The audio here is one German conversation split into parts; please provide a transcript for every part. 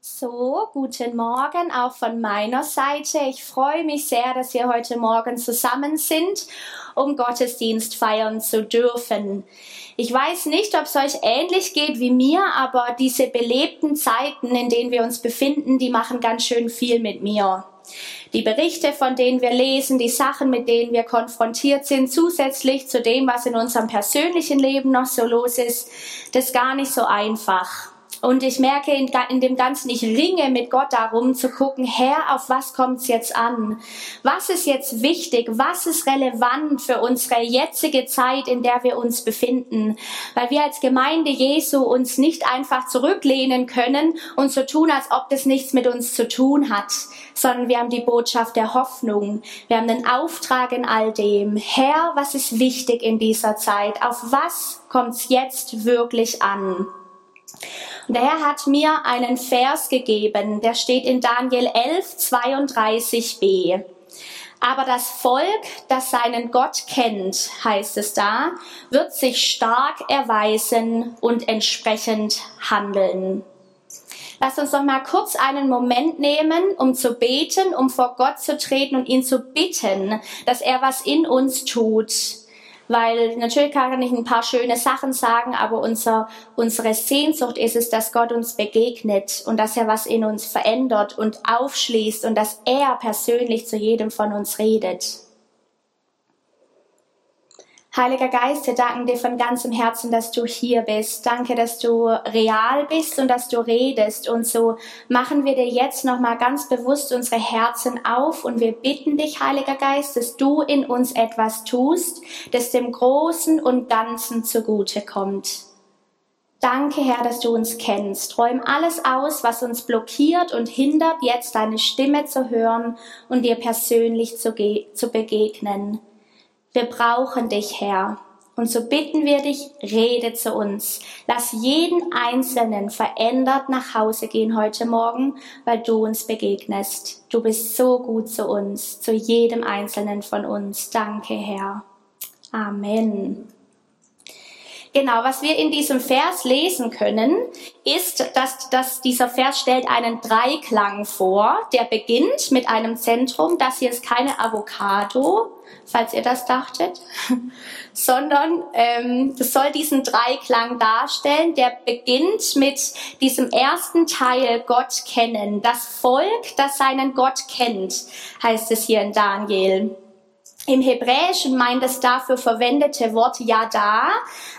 So, guten Morgen auch von meiner Seite. Ich freue mich sehr, dass wir heute Morgen zusammen sind, um Gottesdienst feiern zu dürfen. Ich weiß nicht, ob es euch ähnlich geht wie mir, aber diese belebten Zeiten, in denen wir uns befinden, die machen ganz schön viel mit mir. Die Berichte, von denen wir lesen, die Sachen, mit denen wir konfrontiert sind, zusätzlich zu dem, was in unserem persönlichen Leben noch so los ist, das ist gar nicht so einfach. Und ich merke in, in, dem Ganzen, ich ringe mit Gott darum zu gucken, Herr, auf was kommt es jetzt an? Was ist jetzt wichtig? Was ist relevant für unsere jetzige Zeit, in der wir uns befinden? Weil wir als Gemeinde Jesu uns nicht einfach zurücklehnen können und so tun, als ob das nichts mit uns zu tun hat, sondern wir haben die Botschaft der Hoffnung. Wir haben den Auftrag in all dem. Herr, was ist wichtig in dieser Zeit? Auf was kommt es jetzt wirklich an? Und der Herr hat mir einen Vers gegeben, der steht in Daniel 11, 32b. Aber das Volk, das seinen Gott kennt, heißt es da, wird sich stark erweisen und entsprechend handeln. Lass uns noch mal kurz einen Moment nehmen, um zu beten, um vor Gott zu treten und ihn zu bitten, dass er was in uns tut weil natürlich kann ich ein paar schöne Sachen sagen, aber unser, unsere Sehnsucht ist es, dass Gott uns begegnet und dass er was in uns verändert und aufschließt und dass er persönlich zu jedem von uns redet. Heiliger Geist, wir danken dir von ganzem Herzen, dass du hier bist. Danke, dass du real bist und dass du redest. Und so machen wir dir jetzt nochmal ganz bewusst unsere Herzen auf und wir bitten dich, Heiliger Geist, dass du in uns etwas tust, das dem Großen und Ganzen zugute kommt. Danke, Herr, dass du uns kennst. Räum alles aus, was uns blockiert und hindert, jetzt deine Stimme zu hören und dir persönlich zu, zu begegnen. Wir brauchen dich, Herr. Und so bitten wir dich, rede zu uns. Lass jeden Einzelnen verändert nach Hause gehen heute Morgen, weil du uns begegnest. Du bist so gut zu uns, zu jedem Einzelnen von uns. Danke, Herr. Amen. Genau, was wir in diesem Vers lesen können, ist, dass, dass dieser Vers stellt einen Dreiklang vor, der beginnt mit einem Zentrum. Das hier ist keine Avocado, falls ihr das dachtet, sondern ähm, das soll diesen Dreiklang darstellen, der beginnt mit diesem ersten Teil Gott kennen. Das Volk, das seinen Gott kennt, heißt es hier in Daniel. Im Hebräischen meint das dafür verwendete Wort Yada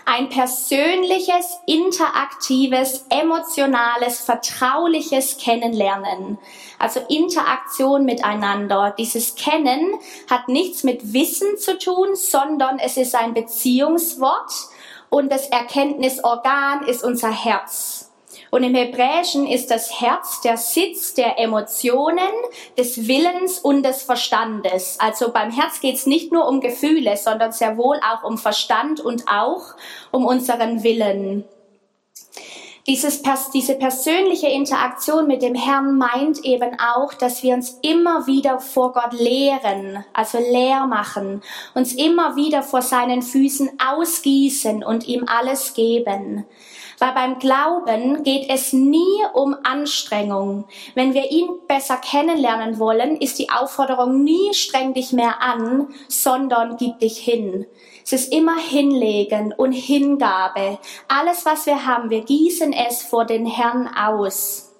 ein persönliches, interaktives, emotionales, vertrauliches Kennenlernen. Also Interaktion miteinander. Dieses Kennen hat nichts mit Wissen zu tun, sondern es ist ein Beziehungswort und das Erkenntnisorgan ist unser Herz. Und im Hebräischen ist das Herz der Sitz der Emotionen, des Willens und des Verstandes. Also beim Herz geht es nicht nur um Gefühle, sondern sehr wohl auch um Verstand und auch um unseren Willen. Dieses, diese persönliche Interaktion mit dem Herrn meint eben auch, dass wir uns immer wieder vor Gott lehren, also leer machen, uns immer wieder vor seinen Füßen ausgießen und ihm alles geben. Weil beim Glauben geht es nie um Anstrengung. Wenn wir ihn besser kennenlernen wollen, ist die Aufforderung nie streng dich mehr an, sondern gib dich hin. Es ist immer Hinlegen und Hingabe. Alles, was wir haben, wir gießen es vor den Herrn aus.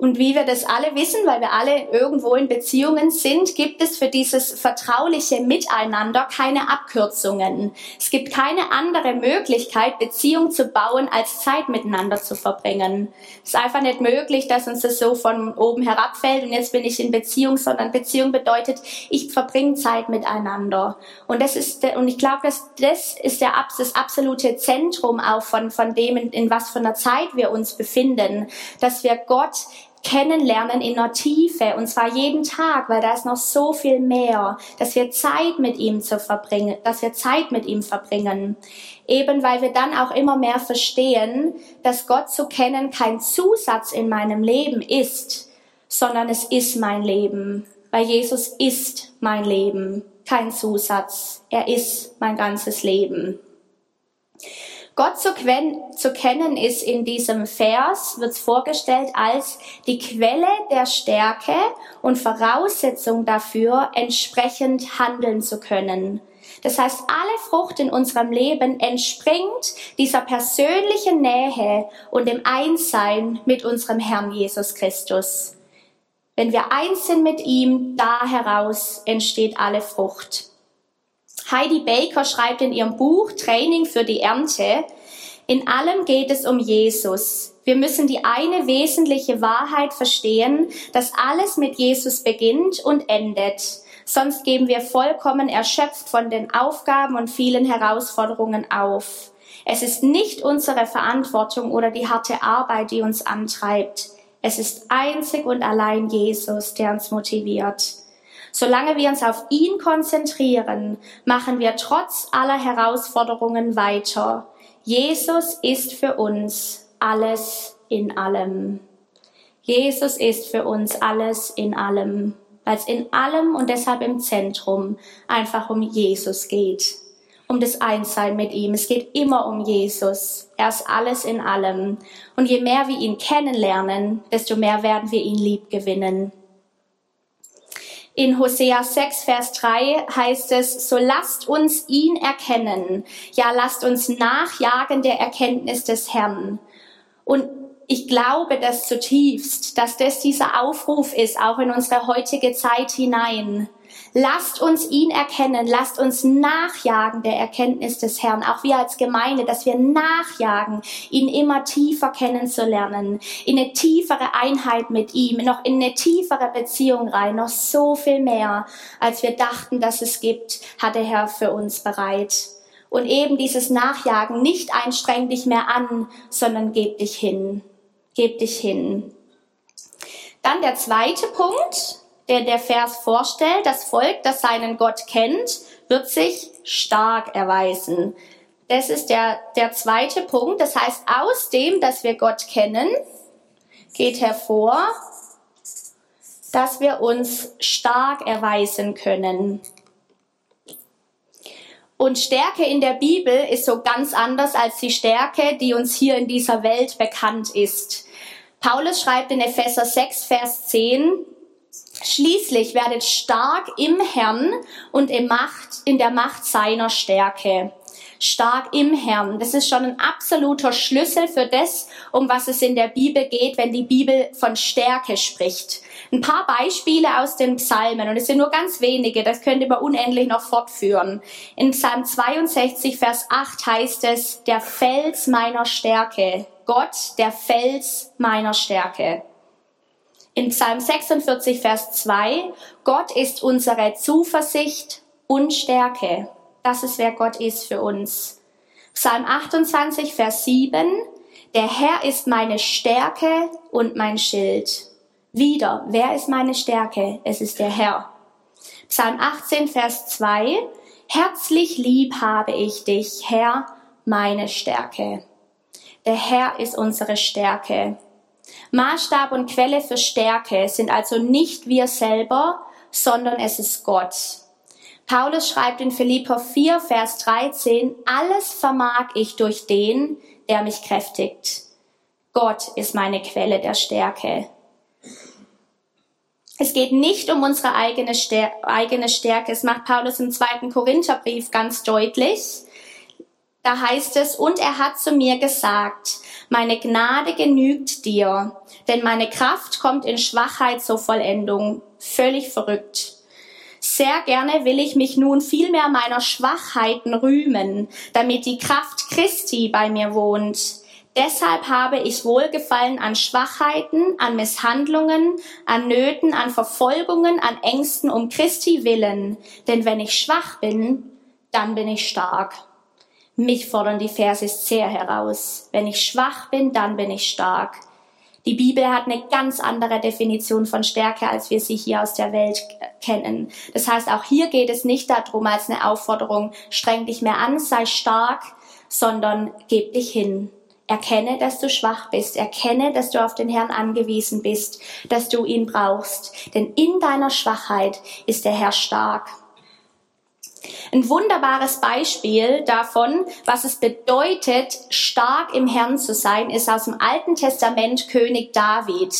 Und wie wir das alle wissen, weil wir alle irgendwo in Beziehungen sind, gibt es für dieses vertrauliche Miteinander keine Abkürzungen. Es gibt keine andere Möglichkeit, Beziehung zu bauen, als Zeit miteinander zu verbringen. Es ist einfach nicht möglich, dass uns das so von oben herabfällt und jetzt bin ich in Beziehung, sondern Beziehung bedeutet, ich verbringe Zeit miteinander. Und das ist, und ich glaube, dass das ist der, das absolute Zentrum auch von, von dem, in, in was für einer Zeit wir uns befinden, dass wir Gott kennenlernen in der Tiefe und zwar jeden Tag, weil da ist noch so viel mehr, dass wir Zeit mit ihm zu verbringen, dass wir Zeit mit ihm verbringen. Eben weil wir dann auch immer mehr verstehen, dass Gott zu kennen kein Zusatz in meinem Leben ist, sondern es ist mein Leben, weil Jesus ist mein Leben, kein Zusatz. Er ist mein ganzes Leben. Gott zu, zu, kennen ist in diesem Vers, wird vorgestellt als die Quelle der Stärke und Voraussetzung dafür, entsprechend handeln zu können. Das heißt, alle Frucht in unserem Leben entspringt dieser persönlichen Nähe und dem Einssein mit unserem Herrn Jesus Christus. Wenn wir eins sind mit ihm, da heraus entsteht alle Frucht. Heidi Baker schreibt in ihrem Buch Training für die Ernte, in allem geht es um Jesus. Wir müssen die eine wesentliche Wahrheit verstehen, dass alles mit Jesus beginnt und endet. Sonst geben wir vollkommen erschöpft von den Aufgaben und vielen Herausforderungen auf. Es ist nicht unsere Verantwortung oder die harte Arbeit, die uns antreibt. Es ist einzig und allein Jesus, der uns motiviert. Solange wir uns auf ihn konzentrieren, machen wir trotz aller Herausforderungen weiter. Jesus ist für uns alles in allem. Jesus ist für uns alles in allem weil es in allem und deshalb im Zentrum einfach um Jesus geht, um das Einssein mit ihm. Es geht immer um Jesus. Er ist alles in allem. Und je mehr wir ihn kennenlernen, desto mehr werden wir ihn lieb gewinnen. In Hosea 6, Vers 3 heißt es, so lasst uns ihn erkennen. Ja, lasst uns nachjagen der Erkenntnis des Herrn. Und ich glaube das zutiefst, dass das dieser Aufruf ist, auch in unsere heutige Zeit hinein. Lasst uns ihn erkennen, lasst uns nachjagen der Erkenntnis des Herrn, auch wir als Gemeinde, dass wir nachjagen, ihn immer tiefer kennenzulernen, in eine tiefere Einheit mit ihm, noch in eine tiefere Beziehung rein, noch so viel mehr, als wir dachten, dass es gibt, hat der Herr für uns bereit. Und eben dieses Nachjagen, nicht einstreng dich mehr an, sondern geb dich hin. Geb dich hin. Dann der zweite Punkt, der der Vers vorstellt, das Volk, das seinen Gott kennt, wird sich stark erweisen. Das ist der, der zweite Punkt. Das heißt, aus dem, dass wir Gott kennen, geht hervor, dass wir uns stark erweisen können. Und Stärke in der Bibel ist so ganz anders als die Stärke, die uns hier in dieser Welt bekannt ist. Paulus schreibt in Epheser 6, Vers 10, Schließlich werdet stark im Herrn und in, Macht, in der Macht seiner Stärke. Stark im Herrn. Das ist schon ein absoluter Schlüssel für das, um was es in der Bibel geht, wenn die Bibel von Stärke spricht. Ein paar Beispiele aus den Psalmen, und es sind nur ganz wenige, das könnte man unendlich noch fortführen. In Psalm 62, Vers 8 heißt es, der Fels meiner Stärke, Gott, der Fels meiner Stärke. In Psalm 46, Vers 2, Gott ist unsere Zuversicht und Stärke. Das ist, wer Gott ist für uns. Psalm 28, Vers 7, der Herr ist meine Stärke und mein Schild. Wieder, wer ist meine Stärke? Es ist der Herr. Psalm 18, Vers 2, herzlich lieb habe ich dich, Herr, meine Stärke. Der Herr ist unsere Stärke. Maßstab und Quelle für Stärke sind also nicht wir selber, sondern es ist Gott. Paulus schreibt in Philipper 4, Vers 13, alles vermag ich durch den, der mich kräftigt. Gott ist meine Quelle der Stärke. Es geht nicht um unsere eigene, Stärke. Es macht Paulus im zweiten Korintherbrief ganz deutlich. Da heißt es, und er hat zu mir gesagt, meine Gnade genügt dir, denn meine Kraft kommt in Schwachheit zur Vollendung. Völlig verrückt. Sehr gerne will ich mich nun vielmehr meiner Schwachheiten rühmen, damit die Kraft Christi bei mir wohnt. Deshalb habe ich Wohlgefallen an Schwachheiten, an Misshandlungen, an Nöten, an Verfolgungen, an Ängsten um Christi willen. Denn wenn ich schwach bin, dann bin ich stark. Mich fordern die Verse sehr heraus. Wenn ich schwach bin, dann bin ich stark. Die Bibel hat eine ganz andere Definition von Stärke, als wir sie hier aus der Welt kennen. Das heißt, auch hier geht es nicht darum, als eine Aufforderung, streng dich mehr an, sei stark, sondern geb dich hin. Erkenne, dass du schwach bist. Erkenne, dass du auf den Herrn angewiesen bist, dass du ihn brauchst. Denn in deiner Schwachheit ist der Herr stark. Ein wunderbares Beispiel davon, was es bedeutet, stark im Herrn zu sein, ist aus dem Alten Testament König David.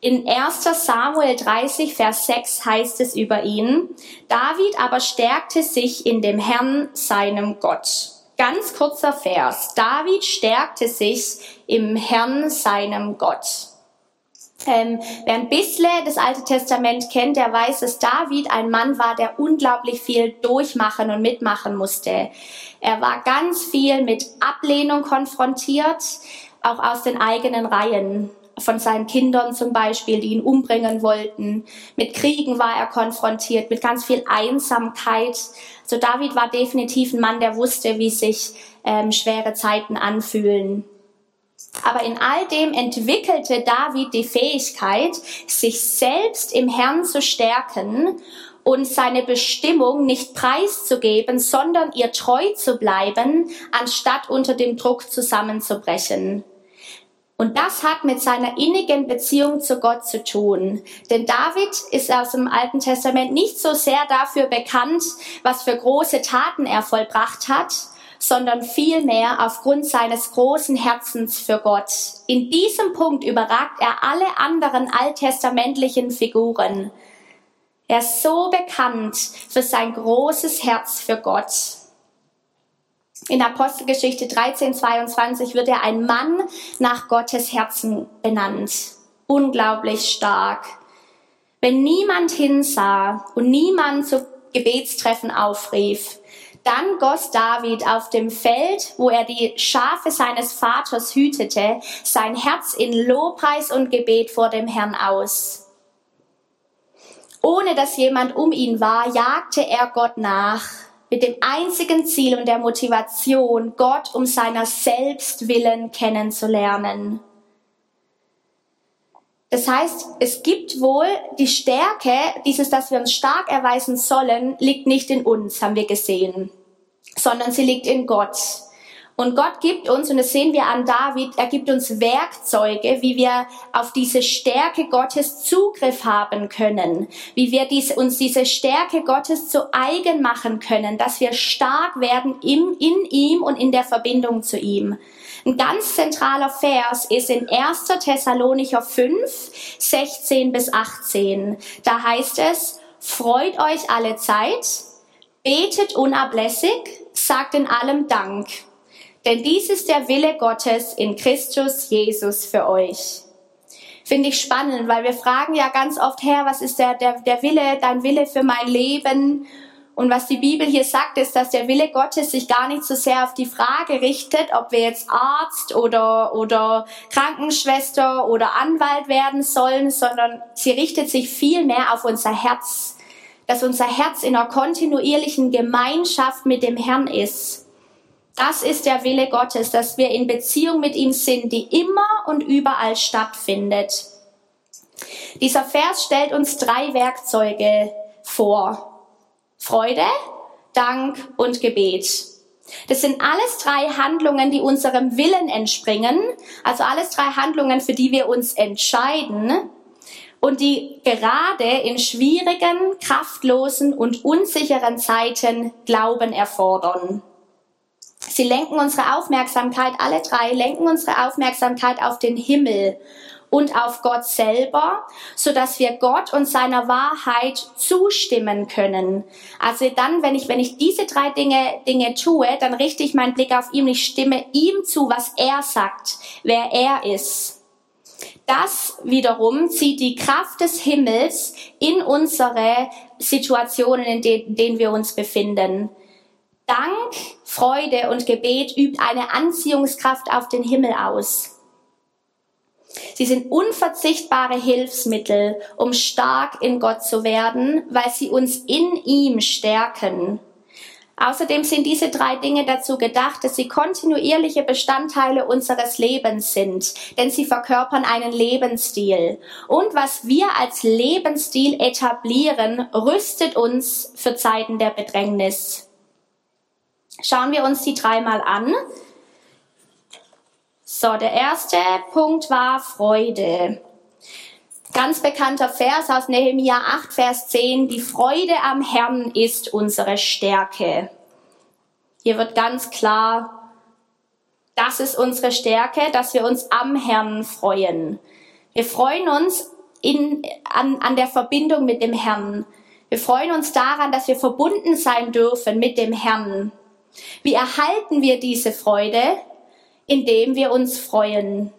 In 1 Samuel 30, Vers 6 heißt es über ihn, David aber stärkte sich in dem Herrn, seinem Gott. Ganz kurzer Vers. David stärkte sich im Herrn, seinem Gott. Ähm, wer ein bisschen das Alte Testament kennt, der weiß, dass David ein Mann war, der unglaublich viel durchmachen und mitmachen musste. Er war ganz viel mit Ablehnung konfrontiert, auch aus den eigenen Reihen von seinen Kindern zum Beispiel, die ihn umbringen wollten. Mit Kriegen war er konfrontiert, mit ganz viel Einsamkeit. Also David war definitiv ein Mann, der wusste, wie sich ähm, schwere Zeiten anfühlen. Aber in all dem entwickelte David die Fähigkeit, sich selbst im Herrn zu stärken und seine Bestimmung nicht preiszugeben, sondern ihr treu zu bleiben, anstatt unter dem Druck zusammenzubrechen. Und das hat mit seiner innigen Beziehung zu Gott zu tun. Denn David ist aus dem Alten Testament nicht so sehr dafür bekannt, was für große Taten er vollbracht hat, sondern vielmehr aufgrund seines großen Herzens für Gott. In diesem Punkt überragt er alle anderen alttestamentlichen Figuren. Er ist so bekannt für sein großes Herz für Gott. In Apostelgeschichte 13, 22 wird er ein Mann nach Gottes Herzen benannt. Unglaublich stark. Wenn niemand hinsah und niemand zu Gebetstreffen aufrief, dann goss David auf dem Feld, wo er die Schafe seines Vaters hütete, sein Herz in Lobpreis und Gebet vor dem Herrn aus. Ohne dass jemand um ihn war, jagte er Gott nach mit dem einzigen Ziel und der Motivation, Gott um seiner selbst willen kennenzulernen. Das heißt, es gibt wohl die Stärke, dieses, dass wir uns stark erweisen sollen, liegt nicht in uns, haben wir gesehen, sondern sie liegt in Gott. Und Gott gibt uns, und das sehen wir an David, er gibt uns Werkzeuge, wie wir auf diese Stärke Gottes Zugriff haben können, wie wir dies, uns diese Stärke Gottes zu eigen machen können, dass wir stark werden im, in ihm und in der Verbindung zu ihm. Ein ganz zentraler Vers ist in 1. Thessalonicher 5, 16 bis 18. Da heißt es, freut euch alle Zeit, betet unablässig, sagt in allem Dank denn dies ist der Wille Gottes in Christus Jesus für euch. Finde ich spannend, weil wir fragen ja ganz oft, Herr, was ist der, der, der Wille, dein Wille für mein Leben? Und was die Bibel hier sagt, ist, dass der Wille Gottes sich gar nicht so sehr auf die Frage richtet, ob wir jetzt Arzt oder, oder Krankenschwester oder Anwalt werden sollen, sondern sie richtet sich viel mehr auf unser Herz, dass unser Herz in einer kontinuierlichen Gemeinschaft mit dem Herrn ist. Das ist der Wille Gottes, dass wir in Beziehung mit ihm sind, die immer und überall stattfindet. Dieser Vers stellt uns drei Werkzeuge vor. Freude, Dank und Gebet. Das sind alles drei Handlungen, die unserem Willen entspringen, also alles drei Handlungen, für die wir uns entscheiden und die gerade in schwierigen, kraftlosen und unsicheren Zeiten Glauben erfordern. Sie lenken unsere Aufmerksamkeit, alle drei lenken unsere Aufmerksamkeit auf den Himmel und auf Gott selber, so dass wir Gott und seiner Wahrheit zustimmen können. Also dann, wenn ich, wenn ich diese drei Dinge, Dinge tue, dann richte ich meinen Blick auf ihn, ich stimme ihm zu, was er sagt, wer er ist. Das wiederum zieht die Kraft des Himmels in unsere Situationen, in denen wir uns befinden. Dank, Freude und Gebet übt eine Anziehungskraft auf den Himmel aus. Sie sind unverzichtbare Hilfsmittel, um stark in Gott zu werden, weil sie uns in ihm stärken. Außerdem sind diese drei Dinge dazu gedacht, dass sie kontinuierliche Bestandteile unseres Lebens sind, denn sie verkörpern einen Lebensstil. Und was wir als Lebensstil etablieren, rüstet uns für Zeiten der Bedrängnis. Schauen wir uns die dreimal an. So, der erste Punkt war Freude. Ganz bekannter Vers aus Nehemia 8, Vers 10. Die Freude am Herrn ist unsere Stärke. Hier wird ganz klar, das ist unsere Stärke, dass wir uns am Herrn freuen. Wir freuen uns in, an, an der Verbindung mit dem Herrn. Wir freuen uns daran, dass wir verbunden sein dürfen mit dem Herrn. Wie erhalten wir diese Freude? Indem wir uns freuen.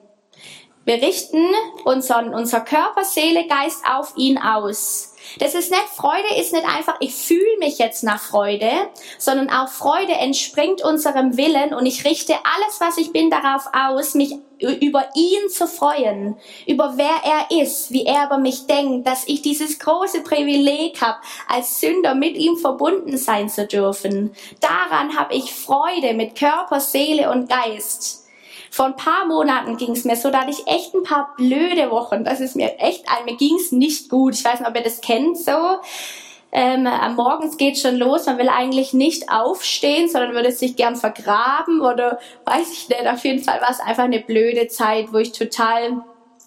Wir richten unseren, unser Körper, Seele, Geist auf ihn aus. Das ist nicht, Freude ist nicht einfach, ich fühle mich jetzt nach Freude, sondern auch Freude entspringt unserem Willen und ich richte alles, was ich bin, darauf aus, mich über ihn zu freuen, über wer er ist, wie er über mich denkt, dass ich dieses große Privileg habe, als Sünder mit ihm verbunden sein zu dürfen. Daran habe ich Freude mit Körper, Seele und Geist. Vor ein paar Monaten ging es mir so, da hatte ich echt ein paar blöde Wochen. Das ist mir echt, mir ging es nicht gut. Ich weiß nicht, ob ihr das kennt so. Ähm, am Morgens geht schon los, man will eigentlich nicht aufstehen, sondern würde sich gern vergraben oder weiß ich nicht. Auf jeden Fall war es einfach eine blöde Zeit, wo ich total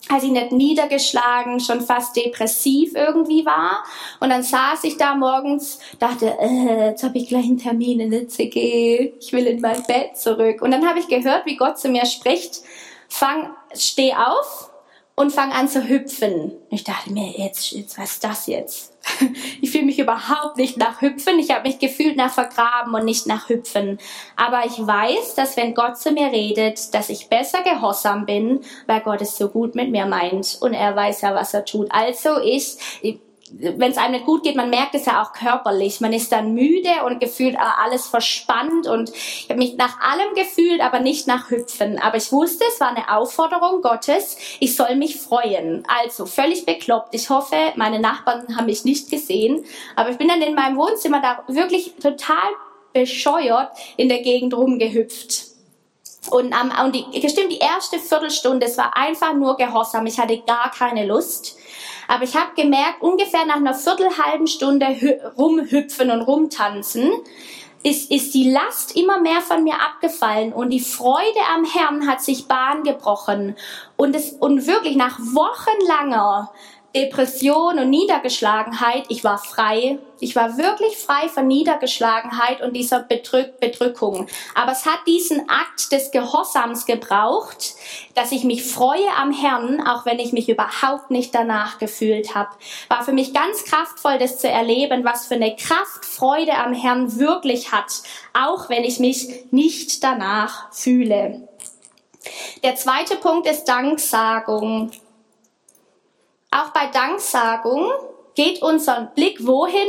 als ich nicht niedergeschlagen, schon fast depressiv irgendwie war. Und dann saß ich da morgens, dachte, äh, jetzt habe ich gleich einen Termin in CG, ich will in mein Bett zurück. Und dann habe ich gehört, wie Gott zu mir spricht, fang, steh auf und fang an zu hüpfen. Ich dachte mir, jetzt, jetzt was ist das jetzt? Ich fühle mich überhaupt nicht nach Hüpfen. Ich habe mich gefühlt nach Vergraben und nicht nach Hüpfen. Aber ich weiß, dass wenn Gott zu mir redet, dass ich besser gehorsam bin, weil Gott es so gut mit mir meint und er weiß ja, was er tut. Also ich, wenn es einem nicht gut geht, man merkt es ja auch körperlich. Man ist dann müde und gefühlt alles verspannt und ich habe mich nach allem gefühlt, aber nicht nach Hüpfen. Aber ich wusste, es war eine Aufforderung Gottes, ich soll mich freuen. Also völlig bekloppt. Ich hoffe, meine Nachbarn haben mich nicht gesehen, aber ich bin dann in meinem Wohnzimmer da wirklich total bescheuert in der Gegend rumgehüpft. Und, um, und die, bestimmt die erste Viertelstunde, es war einfach nur Gehorsam. Ich hatte gar keine Lust. Aber ich habe gemerkt, ungefähr nach einer viertelhalben Stunde rumhüpfen und rumtanzen, ist, ist die Last immer mehr von mir abgefallen und die Freude am Herrn hat sich Bahn gebrochen. Und, es, und wirklich nach wochenlanger Depression und Niedergeschlagenheit, ich war frei. Ich war wirklich frei von Niedergeschlagenheit und dieser Bedrück Bedrückung. Aber es hat diesen Akt des Gehorsams gebraucht, dass ich mich freue am Herrn, auch wenn ich mich überhaupt nicht danach gefühlt habe. War für mich ganz kraftvoll, das zu erleben, was für eine Kraft Freude am Herrn wirklich hat, auch wenn ich mich nicht danach fühle. Der zweite Punkt ist Danksagung. Auch bei Danksagung geht unser Blick wohin?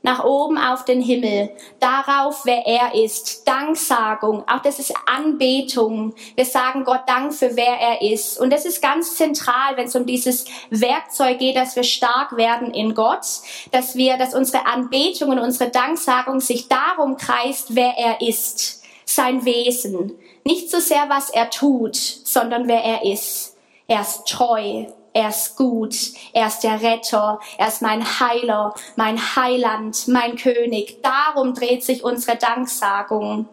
Nach oben auf den Himmel, darauf, wer er ist. Danksagung, auch das ist Anbetung. Wir sagen Gott Dank für wer er ist. Und das ist ganz zentral, wenn es um dieses Werkzeug geht, dass wir stark werden in Gott, dass wir, dass unsere Anbetung und unsere Danksagung sich darum kreist, wer er ist, sein Wesen. Nicht so sehr, was er tut, sondern wer er ist. Er ist treu, er ist gut, er ist der Retter, er ist mein Heiler, mein Heiland, mein König. Darum dreht sich unsere Danksagung.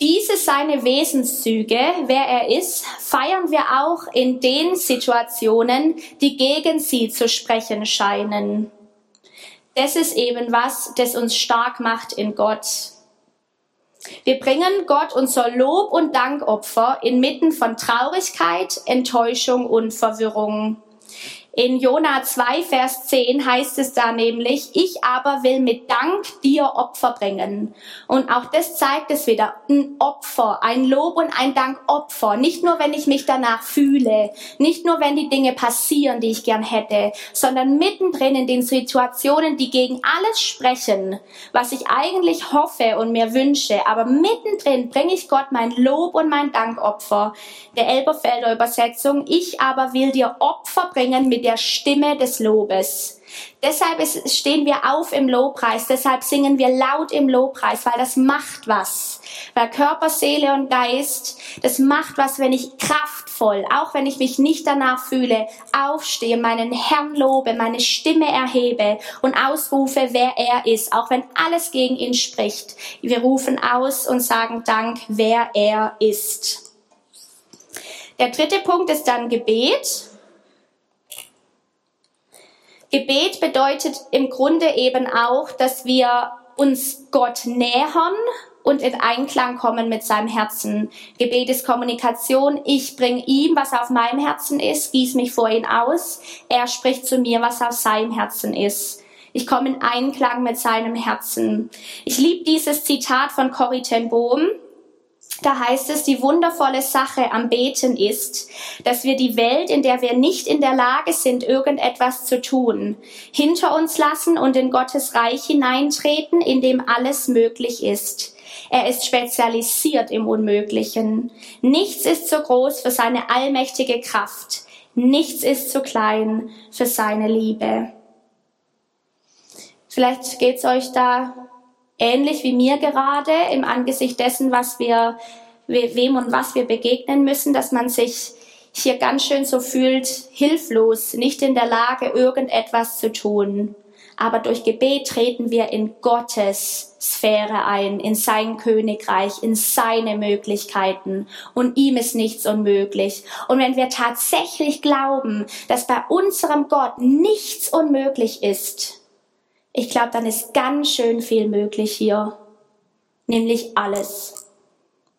Diese seine Wesenszüge, wer er ist, feiern wir auch in den Situationen, die gegen sie zu sprechen scheinen. Das ist eben was, das uns stark macht in Gott. Wir bringen Gott unser Lob und Dankopfer inmitten von Traurigkeit, Enttäuschung und Verwirrung. In Jona 2, Vers 10 heißt es da nämlich, ich aber will mit Dank dir Opfer bringen. Und auch das zeigt es wieder, ein Opfer, ein Lob und ein Dankopfer. Nicht nur, wenn ich mich danach fühle, nicht nur, wenn die Dinge passieren, die ich gern hätte, sondern mittendrin in den Situationen, die gegen alles sprechen, was ich eigentlich hoffe und mir wünsche. Aber mittendrin bringe ich Gott mein Lob und mein Dankopfer. Der Elberfelder Übersetzung, ich aber will dir Opfer bringen mit der Stimme des Lobes. Deshalb stehen wir auf im Lobpreis, deshalb singen wir laut im Lobpreis, weil das macht was. Weil Körper, Seele und Geist, das macht was, wenn ich kraftvoll, auch wenn ich mich nicht danach fühle, aufstehe, meinen Herrn lobe, meine Stimme erhebe und ausrufe, wer er ist, auch wenn alles gegen ihn spricht. Wir rufen aus und sagen Dank, wer er ist. Der dritte Punkt ist dann Gebet. Gebet bedeutet im Grunde eben auch, dass wir uns Gott nähern und in Einklang kommen mit seinem Herzen. Gebet ist Kommunikation. Ich bringe ihm, was auf meinem Herzen ist, gieß mich vor ihn aus. Er spricht zu mir, was auf seinem Herzen ist. Ich komme in Einklang mit seinem Herzen. Ich liebe dieses Zitat von Corrie ten Bohm. Da heißt es, die wundervolle Sache am Beten ist, dass wir die Welt, in der wir nicht in der Lage sind, irgendetwas zu tun, hinter uns lassen und in Gottes Reich hineintreten, in dem alles möglich ist. Er ist spezialisiert im Unmöglichen. Nichts ist zu groß für seine allmächtige Kraft. Nichts ist zu klein für seine Liebe. Vielleicht geht's euch da ähnlich wie mir gerade im Angesicht dessen, was wir, wem und was wir begegnen müssen, dass man sich hier ganz schön so fühlt, hilflos, nicht in der Lage, irgendetwas zu tun. Aber durch Gebet treten wir in Gottes Sphäre ein, in sein Königreich, in seine Möglichkeiten. Und ihm ist nichts unmöglich. Und wenn wir tatsächlich glauben, dass bei unserem Gott nichts unmöglich ist, ich glaube, dann ist ganz schön viel möglich hier. Nämlich alles.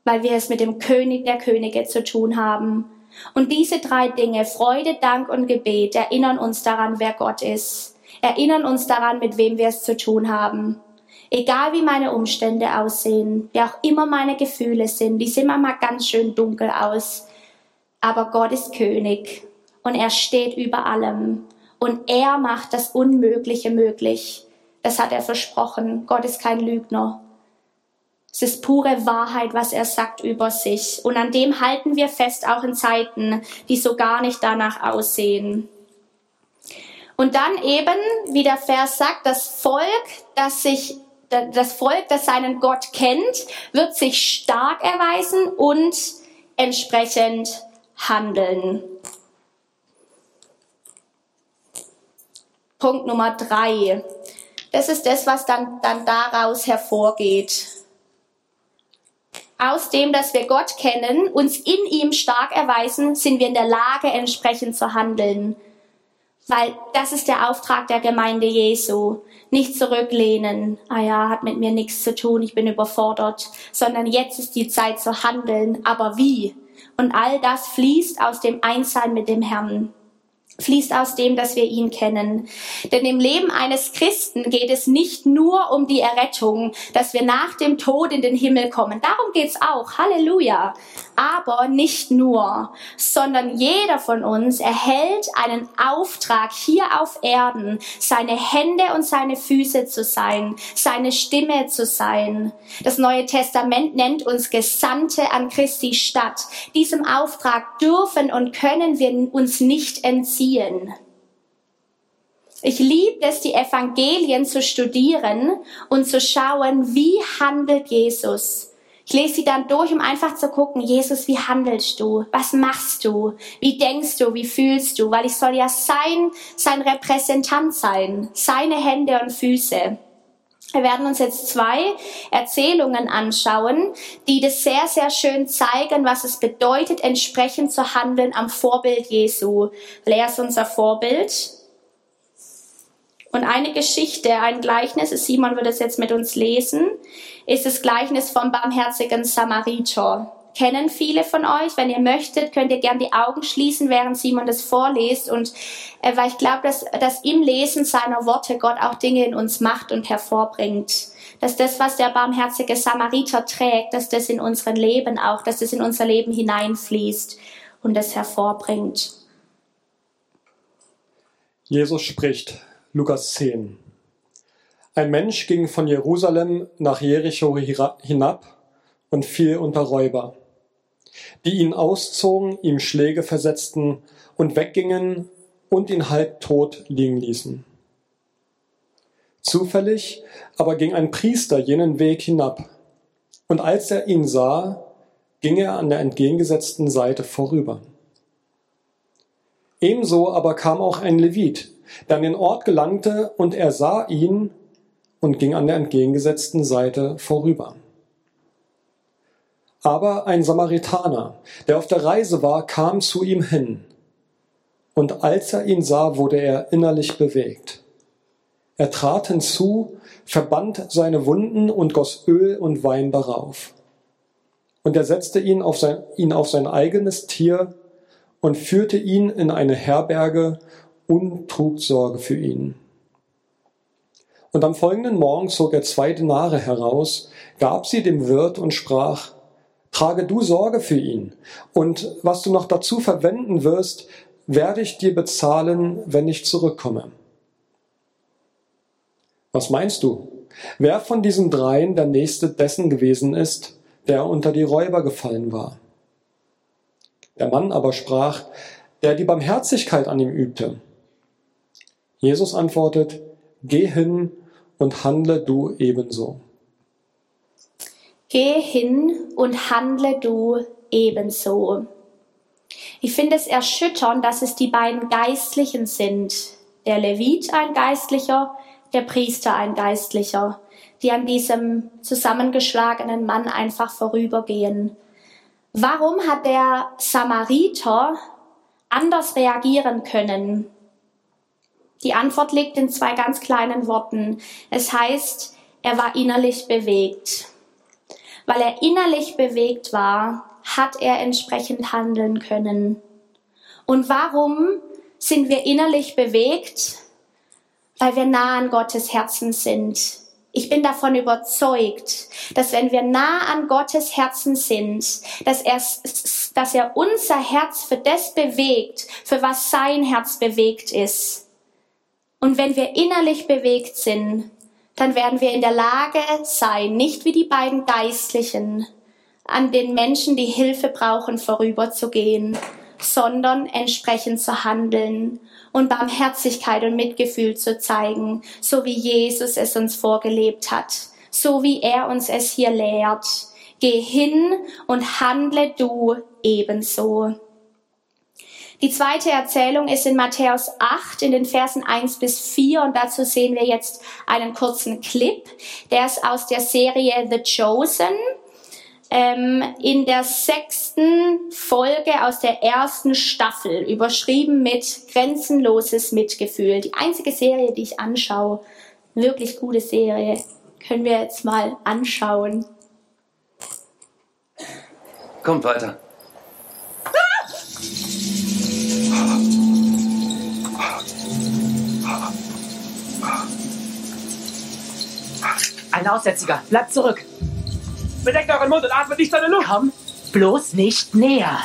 Weil wir es mit dem König der Könige zu tun haben. Und diese drei Dinge, Freude, Dank und Gebet, erinnern uns daran, wer Gott ist. Erinnern uns daran, mit wem wir es zu tun haben. Egal wie meine Umstände aussehen, wie auch immer meine Gefühle sind, die sehen manchmal ganz schön dunkel aus. Aber Gott ist König und er steht über allem und er macht das Unmögliche möglich. Das hat er versprochen. Gott ist kein Lügner. Es ist pure Wahrheit, was er sagt über sich. Und an dem halten wir fest, auch in Zeiten, die so gar nicht danach aussehen. Und dann eben, wie der Vers sagt, das Volk, das sich, das Volk, das seinen Gott kennt, wird sich stark erweisen und entsprechend handeln. Punkt Nummer drei. Das ist das, was dann, dann daraus hervorgeht. Aus dem, dass wir Gott kennen, uns in ihm stark erweisen, sind wir in der Lage, entsprechend zu handeln. Weil das ist der Auftrag der Gemeinde Jesu. Nicht zurücklehnen, ah ja, hat mit mir nichts zu tun, ich bin überfordert, sondern jetzt ist die Zeit zu handeln. Aber wie? Und all das fließt aus dem Einssein mit dem Herrn fließt aus dem, dass wir ihn kennen. Denn im Leben eines Christen geht es nicht nur um die Errettung, dass wir nach dem Tod in den Himmel kommen. Darum geht's auch. Halleluja. Aber nicht nur, sondern jeder von uns erhält einen Auftrag hier auf Erden, seine Hände und seine Füße zu sein, seine Stimme zu sein. Das Neue Testament nennt uns Gesandte an Christi Stadt. Diesem Auftrag dürfen und können wir uns nicht entziehen ziehen. Ich liebe es, die Evangelien zu studieren und zu schauen, wie handelt Jesus. Ich lese sie dann durch, um einfach zu gucken, Jesus, wie handelst du? Was machst du? Wie denkst du? Wie fühlst du? Weil ich soll ja sein, sein Repräsentant sein, seine Hände und Füße. Wir werden uns jetzt zwei Erzählungen anschauen, die das sehr, sehr schön zeigen, was es bedeutet, entsprechend zu handeln am Vorbild Jesu. Leer ist unser Vorbild. Und eine Geschichte, ein Gleichnis, Simon wird es jetzt mit uns lesen, ist das Gleichnis vom barmherzigen Samariter kennen viele von euch. Wenn ihr möchtet, könnt ihr gern die Augen schließen, während Simon das vorliest. Und äh, weil ich glaube, dass, dass im Lesen seiner Worte Gott auch Dinge in uns macht und hervorbringt. Dass das, was der barmherzige Samariter trägt, dass das in unseren Leben auch, dass das in unser Leben hineinfließt und das hervorbringt. Jesus spricht, Lukas 10. Ein Mensch ging von Jerusalem nach Jericho hinab und fiel unter Räuber die ihn auszogen, ihm Schläge versetzten und weggingen und ihn halbtot liegen ließen. Zufällig aber ging ein Priester jenen Weg hinab, und als er ihn sah, ging er an der entgegengesetzten Seite vorüber. Ebenso aber kam auch ein Levit, der an den Ort gelangte, und er sah ihn und ging an der entgegengesetzten Seite vorüber. Aber ein Samaritaner, der auf der Reise war, kam zu ihm hin. und als er ihn sah, wurde er innerlich bewegt. Er trat hinzu, verband seine Wunden und goss Öl und Wein darauf. Und er setzte ihn auf sein, ihn auf sein eigenes Tier und führte ihn in eine Herberge und trug Sorge für ihn. Und am folgenden Morgen zog er zwei Denare heraus, gab sie dem Wirt und sprach, Trage du Sorge für ihn, und was du noch dazu verwenden wirst, werde ich dir bezahlen, wenn ich zurückkomme. Was meinst du? Wer von diesen dreien der nächste dessen gewesen ist, der unter die Räuber gefallen war? Der Mann aber sprach, der die Barmherzigkeit an ihm übte. Jesus antwortet, Geh hin und handle du ebenso. Geh hin und handle du ebenso. Ich finde es erschütternd, dass es die beiden Geistlichen sind. Der Levit ein Geistlicher, der Priester ein Geistlicher, die an diesem zusammengeschlagenen Mann einfach vorübergehen. Warum hat der Samariter anders reagieren können? Die Antwort liegt in zwei ganz kleinen Worten. Es heißt, er war innerlich bewegt. Weil er innerlich bewegt war, hat er entsprechend handeln können. Und warum sind wir innerlich bewegt? Weil wir nah an Gottes Herzen sind. Ich bin davon überzeugt, dass wenn wir nah an Gottes Herzen sind, dass er, dass er unser Herz für das bewegt, für was sein Herz bewegt ist. Und wenn wir innerlich bewegt sind, dann werden wir in der Lage sein, nicht wie die beiden Geistlichen, an den Menschen, die Hilfe brauchen, vorüberzugehen, sondern entsprechend zu handeln und Barmherzigkeit und Mitgefühl zu zeigen, so wie Jesus es uns vorgelebt hat, so wie er uns es hier lehrt. Geh hin und handle du ebenso. Die zweite Erzählung ist in Matthäus 8 in den Versen 1 bis 4 und dazu sehen wir jetzt einen kurzen Clip. Der ist aus der Serie The Chosen ähm, in der sechsten Folge aus der ersten Staffel, überschrieben mit Grenzenloses Mitgefühl. Die einzige Serie, die ich anschaue, wirklich gute Serie, können wir jetzt mal anschauen. Kommt weiter. Ein Aussätziger, bleibt zurück. Bedeckt euren Mund und atmet nicht seine Luft. Komm bloß nicht näher.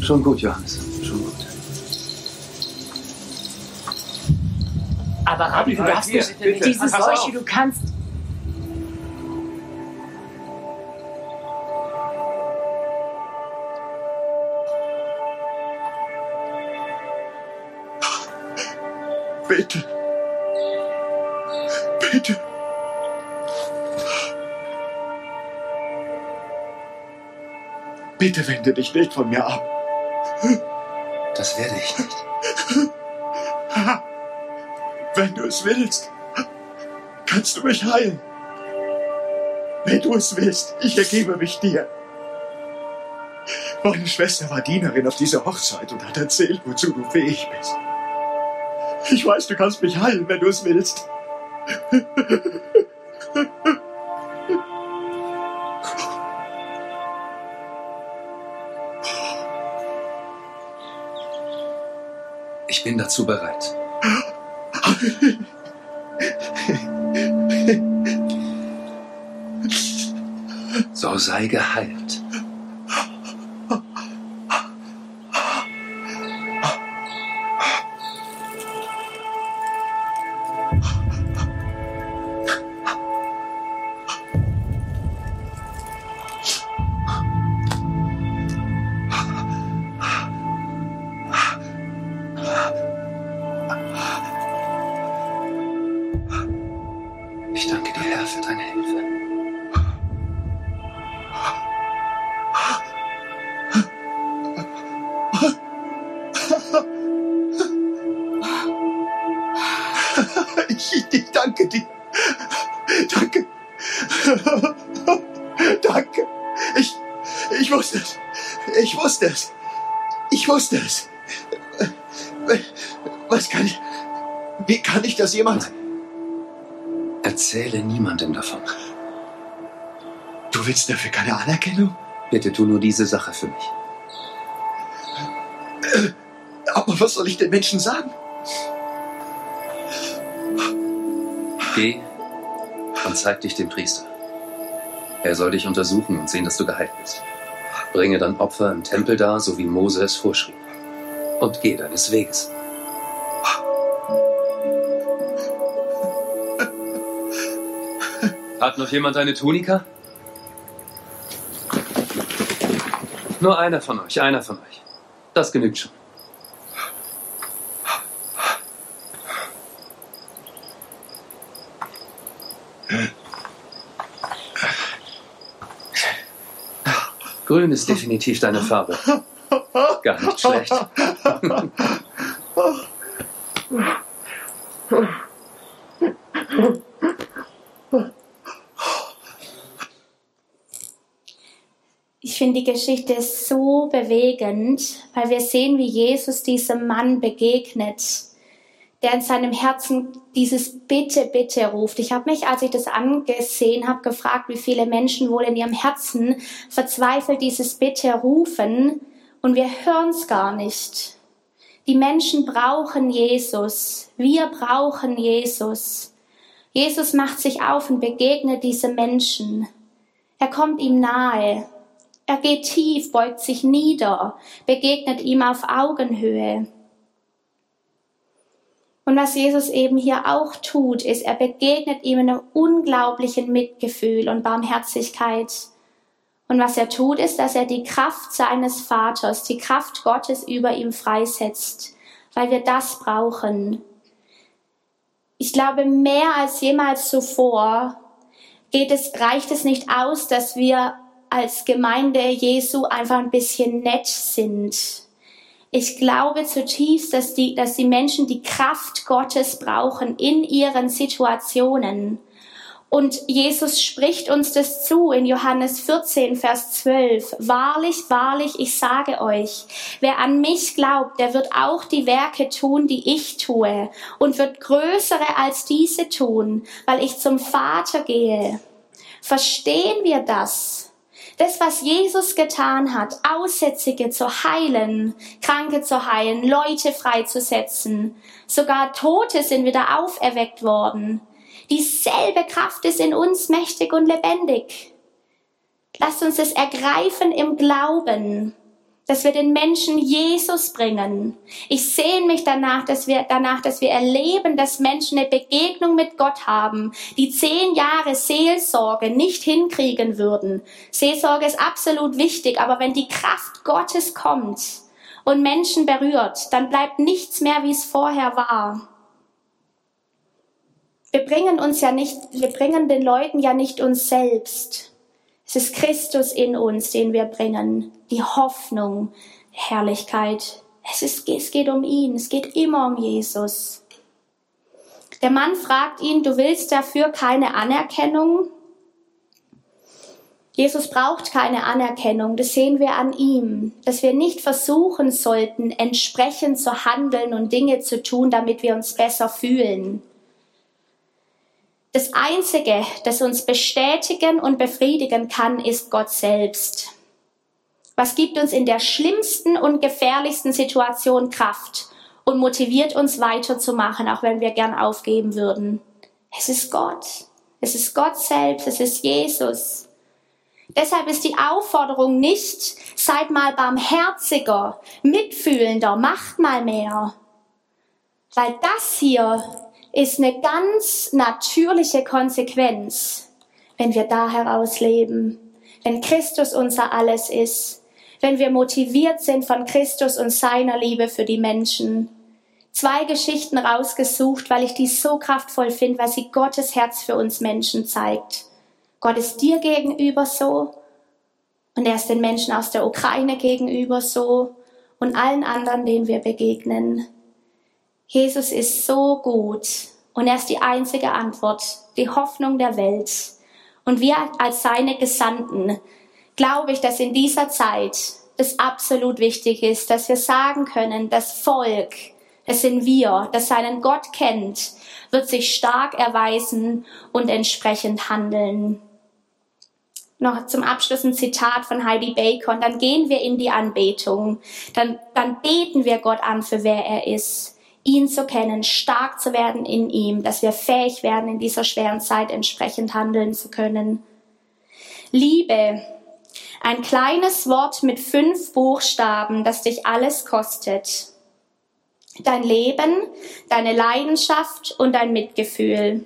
Schon gut, Johannes. Schon gut. Aber Rabbi, du darfst nicht bitte, diese Seuche, du kannst. Bitte. Bitte. Bitte wende dich nicht von mir ab. Das werde ich nicht. Wenn du es willst, kannst du mich heilen. Wenn du es willst, ich ergebe mich dir. Meine Schwester war Dienerin auf dieser Hochzeit und hat erzählt, wozu du fähig bist. Ich weiß, du kannst mich heilen, wenn du es willst. Bin dazu bereit. So sei geheilt. Ich, ich danke dir. Danke. Danke. Ich, ich wusste es. Ich wusste es. Ich wusste es. Was kann ich. Wie kann ich das jemals. Erzähle niemandem davon. Du willst dafür keine Anerkennung? Bitte tu nur diese Sache für mich. Aber was soll ich den Menschen sagen? Geh und zeig dich dem Priester. Er soll dich untersuchen und sehen, dass du geheilt bist. Bringe dann Opfer im Tempel dar, so wie Mose es vorschrieb. Und geh deines Weges. Hat noch jemand eine Tunika? Nur einer von euch, einer von euch. Das genügt schon. Grün ist definitiv deine Farbe. Gar nicht schlecht. Ich finde die Geschichte so bewegend, weil wir sehen, wie Jesus diesem Mann begegnet, der in seinem Herzen dieses Bitte, Bitte ruft. Ich habe mich, als ich das angesehen habe, gefragt, wie viele Menschen wohl in ihrem Herzen verzweifelt dieses Bitte rufen und wir hören es gar nicht. Die Menschen brauchen Jesus. Wir brauchen Jesus. Jesus macht sich auf und begegnet diese Menschen. Er kommt ihm nahe. Er geht tief, beugt sich nieder, begegnet ihm auf Augenhöhe. Und was Jesus eben hier auch tut, ist, er begegnet ihm in einem unglaublichen Mitgefühl und Barmherzigkeit. Und was er tut, ist, dass er die Kraft seines Vaters, die Kraft Gottes über ihm freisetzt, weil wir das brauchen. Ich glaube, mehr als jemals zuvor geht es, reicht es nicht aus, dass wir als Gemeinde Jesu einfach ein bisschen nett sind. Ich glaube zutiefst, dass die, dass die Menschen die Kraft Gottes brauchen in ihren Situationen. Und Jesus spricht uns das zu in Johannes 14, Vers 12. Wahrlich, wahrlich, ich sage euch, wer an mich glaubt, der wird auch die Werke tun, die ich tue, und wird größere als diese tun, weil ich zum Vater gehe. Verstehen wir das? Das, was Jesus getan hat, Aussätzige zu heilen, Kranke zu heilen, Leute freizusetzen, sogar Tote sind wieder auferweckt worden. Dieselbe Kraft ist in uns mächtig und lebendig. Lasst uns das ergreifen im Glauben dass wir den Menschen Jesus bringen. Ich sehne mich danach, dass wir, danach, dass wir erleben, dass Menschen eine Begegnung mit Gott haben, die zehn Jahre Seelsorge nicht hinkriegen würden. Seelsorge ist absolut wichtig, aber wenn die Kraft Gottes kommt und Menschen berührt, dann bleibt nichts mehr, wie es vorher war. Wir bringen uns ja nicht, wir bringen den Leuten ja nicht uns selbst. Es ist Christus in uns, den wir bringen. Die Hoffnung, Herrlichkeit. Es, ist, es geht um ihn. Es geht immer um Jesus. Der Mann fragt ihn, du willst dafür keine Anerkennung? Jesus braucht keine Anerkennung, das sehen wir an ihm, dass wir nicht versuchen sollten, entsprechend zu handeln und Dinge zu tun, damit wir uns besser fühlen. Das Einzige, das uns bestätigen und befriedigen kann, ist Gott selbst. Was gibt uns in der schlimmsten und gefährlichsten Situation Kraft und motiviert uns weiterzumachen, auch wenn wir gern aufgeben würden? Es ist Gott. Es ist Gott selbst. Es ist Jesus. Deshalb ist die Aufforderung nicht, seid mal barmherziger, mitfühlender, macht mal mehr. Weil das hier ist eine ganz natürliche Konsequenz, wenn wir da heraus leben, wenn Christus unser Alles ist, wenn wir motiviert sind von Christus und seiner Liebe für die Menschen. Zwei Geschichten rausgesucht, weil ich die so kraftvoll finde, weil sie Gottes Herz für uns Menschen zeigt. Gott ist dir gegenüber so und er ist den Menschen aus der Ukraine gegenüber so und allen anderen, denen wir begegnen. Jesus ist so gut und er ist die einzige Antwort, die Hoffnung der Welt. Und wir als seine Gesandten glaube ich, dass in dieser Zeit es absolut wichtig ist, dass wir sagen können, das Volk, es sind wir, das seinen Gott kennt, wird sich stark erweisen und entsprechend handeln. Noch zum Abschluss ein Zitat von Heidi Bacon. Dann gehen wir in die Anbetung. Dann, dann beten wir Gott an, für wer er ist. Ihn zu kennen, stark zu werden in ihm, dass wir fähig werden, in dieser schweren Zeit entsprechend handeln zu können. Liebe. Ein kleines Wort mit fünf Buchstaben, das dich alles kostet dein Leben, deine Leidenschaft und dein Mitgefühl.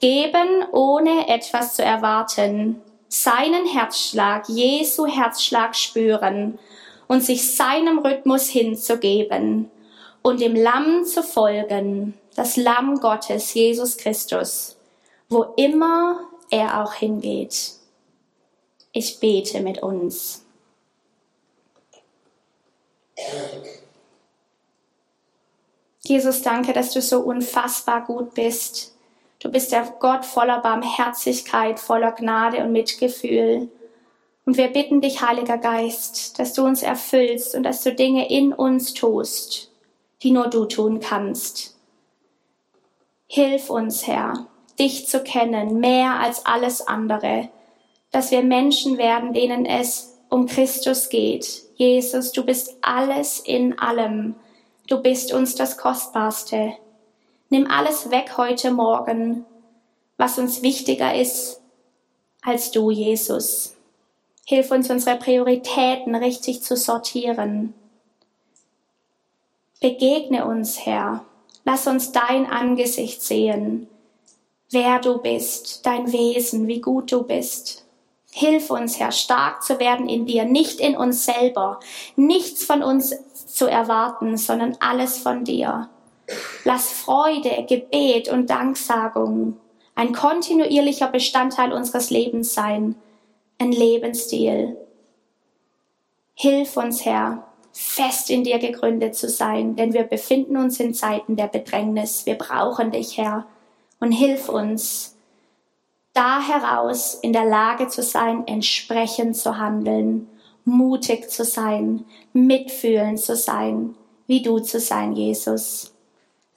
Geben, ohne etwas zu erwarten. Seinen Herzschlag, Jesu Herzschlag spüren und sich seinem Rhythmus hinzugeben und dem Lamm zu folgen, das Lamm Gottes, Jesus Christus, wo immer er auch hingeht. Ich bete mit uns. Jesus, danke, dass du so unfassbar gut bist. Du bist der Gott voller Barmherzigkeit, voller Gnade und Mitgefühl. Und wir bitten dich, Heiliger Geist, dass du uns erfüllst und dass du Dinge in uns tust, die nur du tun kannst. Hilf uns, Herr, dich zu kennen, mehr als alles andere, dass wir Menschen werden, denen es um Christus geht. Jesus, du bist alles in allem. Du bist uns das Kostbarste. Nimm alles weg heute Morgen, was uns wichtiger ist als du, Jesus. Hilf uns, unsere Prioritäten richtig zu sortieren. Begegne uns, Herr. Lass uns dein Angesicht sehen, wer du bist, dein Wesen, wie gut du bist. Hilf uns, Herr, stark zu werden in dir, nicht in uns selber, nichts von uns zu erwarten, sondern alles von dir. Lass Freude, Gebet und Danksagung ein kontinuierlicher Bestandteil unseres Lebens sein, ein Lebensstil. Hilf uns, Herr, fest in dir gegründet zu sein, denn wir befinden uns in Zeiten der Bedrängnis. Wir brauchen dich, Herr, und hilf uns, da heraus in der Lage zu sein, entsprechend zu handeln mutig zu sein, mitfühlend zu sein, wie du zu sein, Jesus.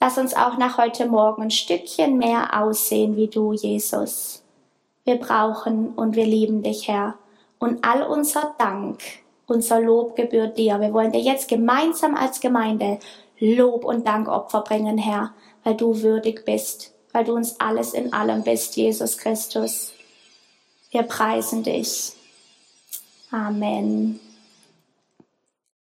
Lass uns auch nach heute Morgen ein Stückchen mehr aussehen wie du, Jesus. Wir brauchen und wir lieben dich, Herr. Und all unser Dank, unser Lob gebührt dir. Wir wollen dir jetzt gemeinsam als Gemeinde Lob und Dankopfer bringen, Herr, weil du würdig bist, weil du uns alles in allem bist, Jesus Christus. Wir preisen dich. Amen.